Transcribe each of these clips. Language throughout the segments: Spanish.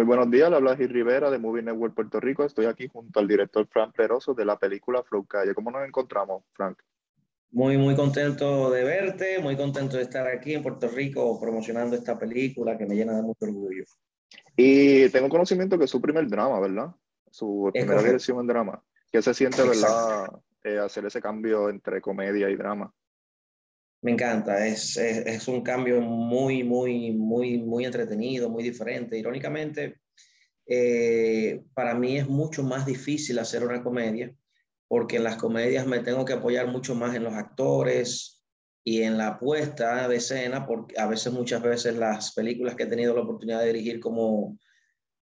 Muy buenos días, le habla Gil Rivera de Movie Network Puerto Rico. Estoy aquí junto al director Frank Peroso de la película Flow Calle. ¿Cómo nos encontramos, Frank? Muy, muy contento de verte, muy contento de estar aquí en Puerto Rico promocionando esta película que me llena de mucho orgullo. Y tengo conocimiento que es su primer drama, ¿verdad? Su primera dirección en drama. ¿Qué se siente, verdad, eh, hacer ese cambio entre comedia y drama? Me encanta, es, es, un cambio muy, muy, muy, muy entretenido, muy diferente. Irónicamente, eh, para mí es mucho más difícil hacer una comedia, porque en las comedias me tengo que apoyar mucho más en los actores y en la puesta de escena, porque a veces, muchas veces las películas que he tenido la oportunidad de dirigir como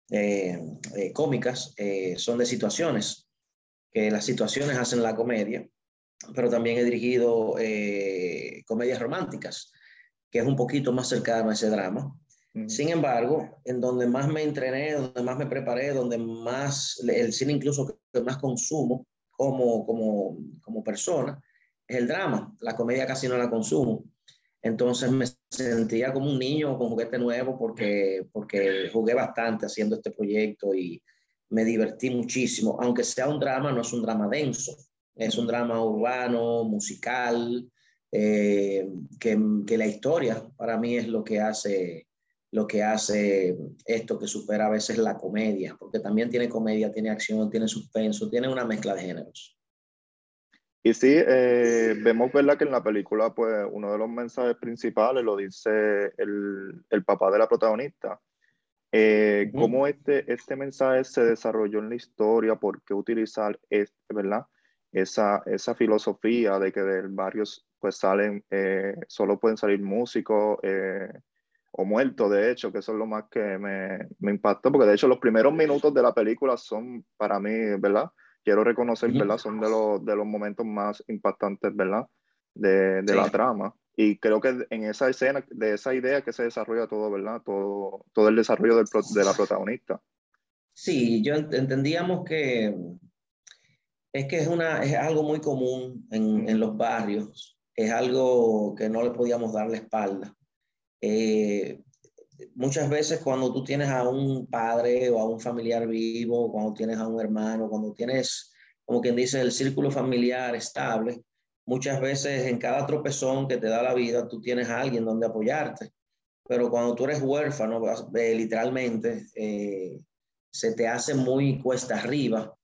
eh, eh, cómicas son de situaciones, que las situaciones hacen la comedia pero también he dirigido eh, comedias románticas, que es un poquito más cercano a ese drama. Sin embargo, en donde más me entrené, donde más me preparé, donde más, el cine incluso que más consumo como, como, como persona, es el drama. La comedia casi no la consumo. Entonces me sentía como un niño con juguete nuevo porque, porque jugué bastante haciendo este proyecto y me divertí muchísimo. Aunque sea un drama, no es un drama denso. Es un drama urbano, musical, eh, que, que, la historia para mí es lo que hace lo que hace esto que supera a veces la comedia, porque también tiene comedia, tiene acción, tiene suspenso, tiene una mezcla de géneros. Y sí, eh, vemos ¿verdad? que en la película pues uno de los mensajes principales lo dice el, el papá de la protagonista. Eh, ¿Cómo este, este mensaje se desarrolló en la historia? ¿Por qué utilizar este, verdad? esa, esa filosofía de que del barrio pues salen, eh, solo pueden salir músicos eh, o muertos, de hecho, que eso es lo más que me, me, impactó, porque de hecho los primeros minutos de la película son para mí, ¿verdad? Quiero reconocer, ¿verdad? Son de los, de los momentos más impactantes, ¿verdad? De, de la trama. Y creo que en esa escena, de esa idea que se desarrolla todo, ¿verdad? Todo, todo el desarrollo del, de la protagonista. Sí, yo entendíamos que es que es, una, es algo muy común en, en los barrios, es algo que no le podíamos dar la espalda. Eh, muchas veces cuando tú tienes a un padre o a un familiar vivo, cuando tienes a un hermano, cuando tienes, como quien dice, el círculo familiar estable, muchas veces en cada tropezón que te da la vida, tú tienes a alguien donde apoyarte. Pero cuando tú eres huérfano, eh, literalmente, eh, se te hace muy cuesta arriba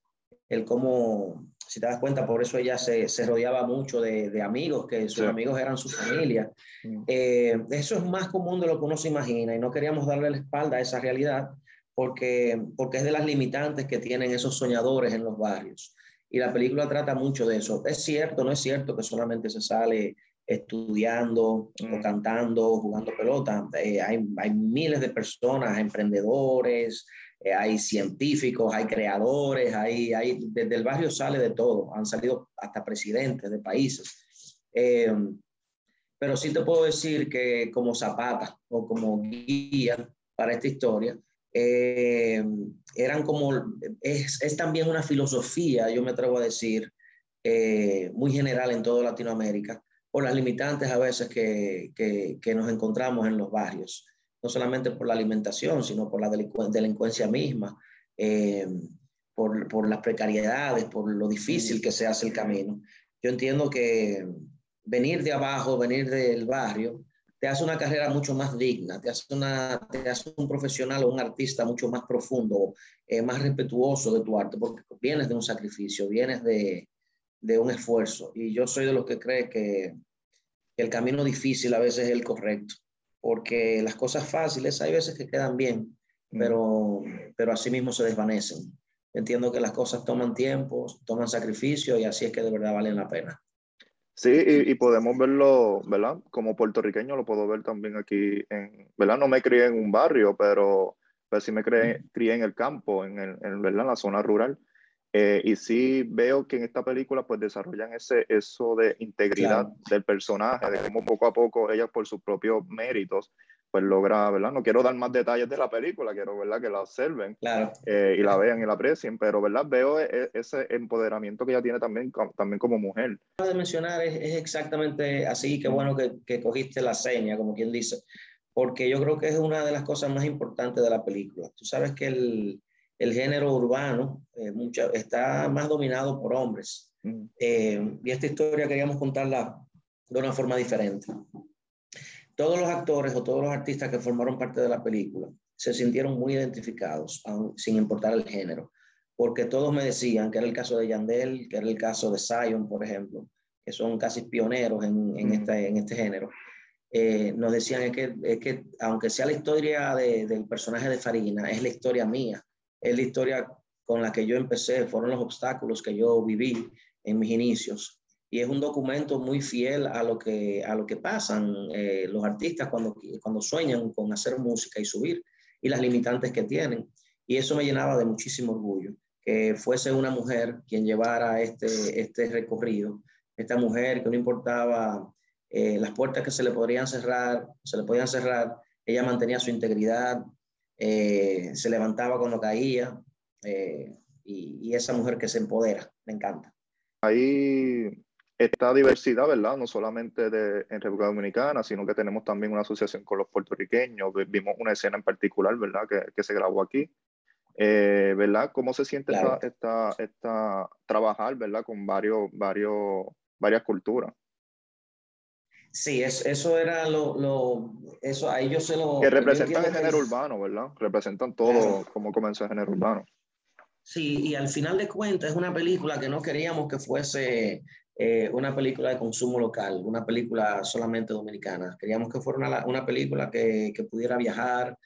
el cómo, si te das cuenta, por eso ella se, se rodeaba mucho de, de, amigos, que sus amigos eran su familia. Mm. Eh, eso es más común de lo que uno se imagina y no queríamos darle la espalda a esa realidad porque, porque es de las limitantes que tienen esos soñadores en los barrios. Y la película trata mucho de eso. Es cierto, no es cierto que solamente se sale estudiando o mm. cantando, jugando pelota. Eh, hay, hay miles de personas, emprendedores, eh, hay científicos, hay creadores, hay, hay, desde el barrio sale de todo, han salido hasta presidentes de países. Eh, pero sí te puedo decir que como zapata o como guía para esta historia, eh, eran como, es, es, también una filosofía, yo me atrevo a decir, muy general en toda Latinoamérica, por las limitantes a veces que, que, que nos encontramos en los barrios no solamente por la alimentación, sino por la delincuencia misma, eh, por, por, las precariedades, por lo difícil que se hace el camino. Yo entiendo que venir de abajo, venir del barrio, te hace una carrera mucho más digna, te hace, una, te hace un profesional o un artista mucho más profundo, eh, más respetuoso de tu arte, porque vienes de un sacrificio, vienes de, de un esfuerzo. Y yo soy de los que cree que el camino difícil a veces es el correcto porque las cosas fáciles hay veces que quedan bien, pero, pero así mismo se desvanecen. Entiendo que las cosas toman tiempo, toman sacrificio y así es que de verdad valen la pena. Sí, y, podemos verlo, ¿verdad? Como puertorriqueño lo puedo ver también aquí, en, ¿verdad? No me crié en un barrio, pero, pero sí me crié, crié en el campo, en, el, en, ¿verdad? en la zona rural. Eh, y sí veo que en esta película pues desarrollan ese, eso de integridad del personaje, de cómo poco a poco ella por sus propios méritos pues logra, ¿verdad? No quiero dar más detalles de la película, quiero, ¿verdad? Que la observen eh, y la vean y la aprecien, pero, ¿verdad? Veo e, e, ese empoderamiento que ella tiene también, también como mujer. de mencionar es, es exactamente así, qué bueno que, que, cogiste la seña, como quien dice, porque yo creo que es una de las cosas más importantes de la película. Tú sabes que el, el género urbano eh, está más dominado por hombres. Mm. Eh, y esta historia queríamos contarla de una forma diferente. Todos los actores o todos los artistas que formaron parte de la película se sintieron muy identificados, sin importar el género, porque todos me decían que era el caso de Yandel, que era el caso de Zion, por ejemplo, que son casi pioneros en, en, mm. este, en este género. Eh, nos decían que, es que, aunque sea la historia del personaje de Farina, es la historia mía es la historia con la que yo empecé, fueron los obstáculos que yo viví en mis inicios. Y es un documento muy fiel a lo que, a lo que pasan eh, los artistas cuando, cuando sueñan con hacer música y subir y las limitantes que tienen. Y eso me llenaba de muchísimo orgullo, que fuese una mujer quien llevara este, este recorrido, esta mujer que no importaba eh, las puertas que se le podrían cerrar, se le podían cerrar, ella mantenía su integridad, eh, se levantaba cuando caía, eh, y, esa mujer que se empodera, me encanta. Hay esta diversidad, ¿verdad? No solamente de, en República Dominicana, sino que tenemos también una asociación con los puertorriqueños. Vimos una escena en particular, ¿verdad? Que, que se grabó aquí. Eh, ¿Verdad? ¿Cómo se siente esta, esta, trabajar, ¿verdad? Con varios, varios, varias culturas. Sí, es, eso era lo, lo, eso a ellos se lo... Que representan el género urbano, ¿verdad? Representan todo como comenzó el género urbano. Sí, y al final de cuentas es una película que no queríamos que fuese eh, una película de consumo local, una película solamente dominicana. Queríamos que fuera una, una película que, que, pudiera viajar,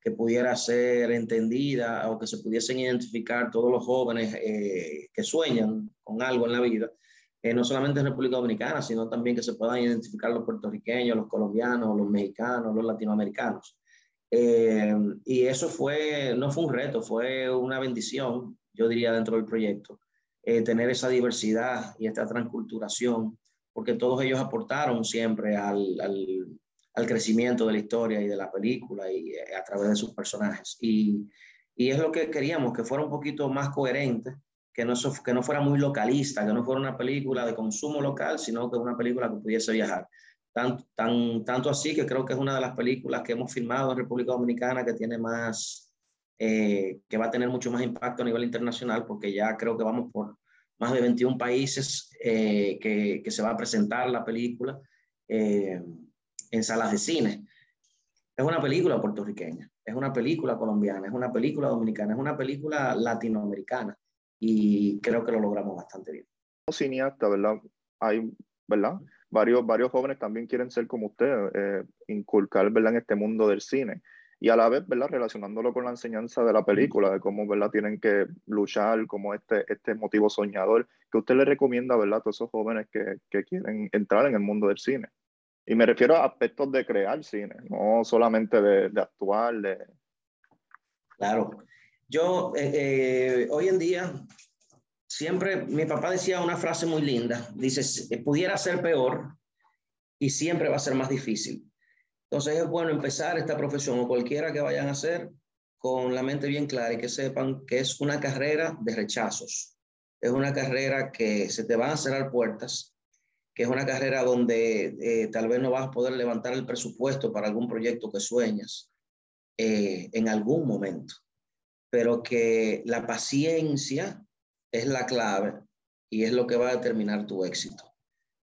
que pudiera ser entendida o que se pudiesen identificar todos los jóvenes eh, que sueñan con algo en la vida eh, no solamente en República Dominicana, sino también que se puedan identificar los puertorriqueños, los colombianos, los mexicanos, los latinoamericanos. Eh, y eso fue, no fue un reto, fue una bendición, yo diría, dentro del proyecto, eh, tener esa diversidad y esta transculturación, porque todos ellos aportaron siempre al, al, al crecimiento de la historia y de la película y a través de sus personajes. Y, y es lo que queríamos, que fuera un poquito más coherente que no, que no fuera muy localista, que no fuera una película de consumo local, sino que una película que pudiese viajar. Tan, tan, tanto así que creo que es una de las películas que hemos filmado en República Dominicana que tiene más, eh, que va a tener mucho más impacto a nivel internacional, porque ya creo que vamos por más de 21 países eh, que, que, se va a presentar la película eh, en salas de cine. Es una película puertorriqueña, es una película colombiana, es una película dominicana, es una película latinoamericana y creo que lo logramos bastante bien. Como cineasta, ¿verdad? Hay, ¿verdad? Varios, varios jóvenes también quieren ser como usted, eh, inculcar, ¿verdad? En este mundo del cine. Y a la vez, ¿verdad? Relacionándolo con la enseñanza de la película, de cómo, ¿verdad? Tienen que luchar, como este, este motivo soñador, que usted le recomienda, ¿verdad? A todos esos jóvenes que, que quieren entrar en el mundo del cine. Y me refiero a aspectos de crear cine, no solamente de, de actuar, de... Claro, yo, eh, eh, hoy en día, siempre, mi papá decía una frase muy linda, dice, pudiera ser peor y siempre va a ser más difícil. Entonces es bueno empezar esta profesión o cualquiera que vayan a hacer con la mente bien clara y que sepan que es una carrera de rechazos. Es una carrera que se te van a cerrar puertas, que es una carrera donde eh, tal vez no vas a poder levantar el presupuesto para algún proyecto que sueñas en algún momento pero que la paciencia es la clave y es lo que va a determinar tu éxito.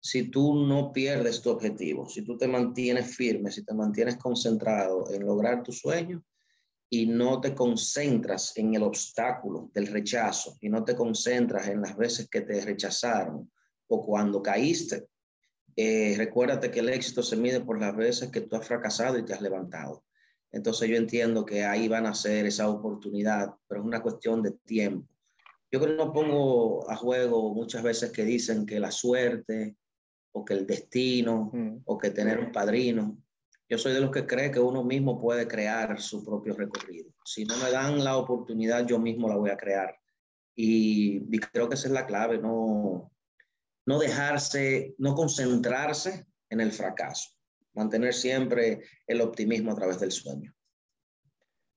Si tú no pierdes tu objetivo, si tú te mantienes firme, si te mantienes concentrado en lograr tu sueño y no te concentras en el obstáculo del rechazo y no te concentras en las veces que te rechazaron o cuando caíste, eh, recuérdate que el éxito se mide por las veces que tú has fracasado y te has levantado. Entonces yo entiendo que ahí van a ser esa oportunidad, pero es una cuestión de tiempo. Yo creo que no pongo a juego muchas veces que dicen que la suerte o que el destino mm. o que tener un padrino. Yo soy de los que cree que uno mismo puede crear su propio recorrido. Si no me dan la oportunidad, yo mismo la voy a crear. Y, y creo que esa es la clave, no, no dejarse, no concentrarse en el fracaso mantener siempre el optimismo a través del sueño.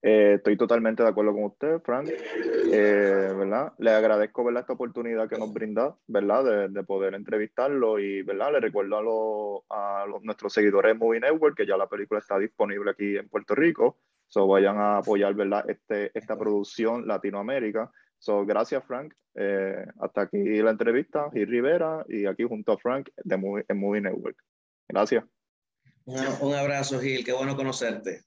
Eh, estoy totalmente de acuerdo con usted, Frank. Eh, ¿verdad? Le agradezco ¿verdad? esta oportunidad que nos brinda, ¿verdad? De, poder entrevistarlo y ¿verdad? le recuerdo a, nuestros seguidores de Movie Network que ya la película está disponible aquí en Puerto Rico. So vayan a apoyar ¿verdad? Este, esta producción Latinoamérica. So, gracias, Frank. Eh, hasta aquí la entrevista. Gil Rivera y aquí junto a Frank de Movie, en Movie Network. Gracias. Un abrazo, Gil. Qué bueno conocerte.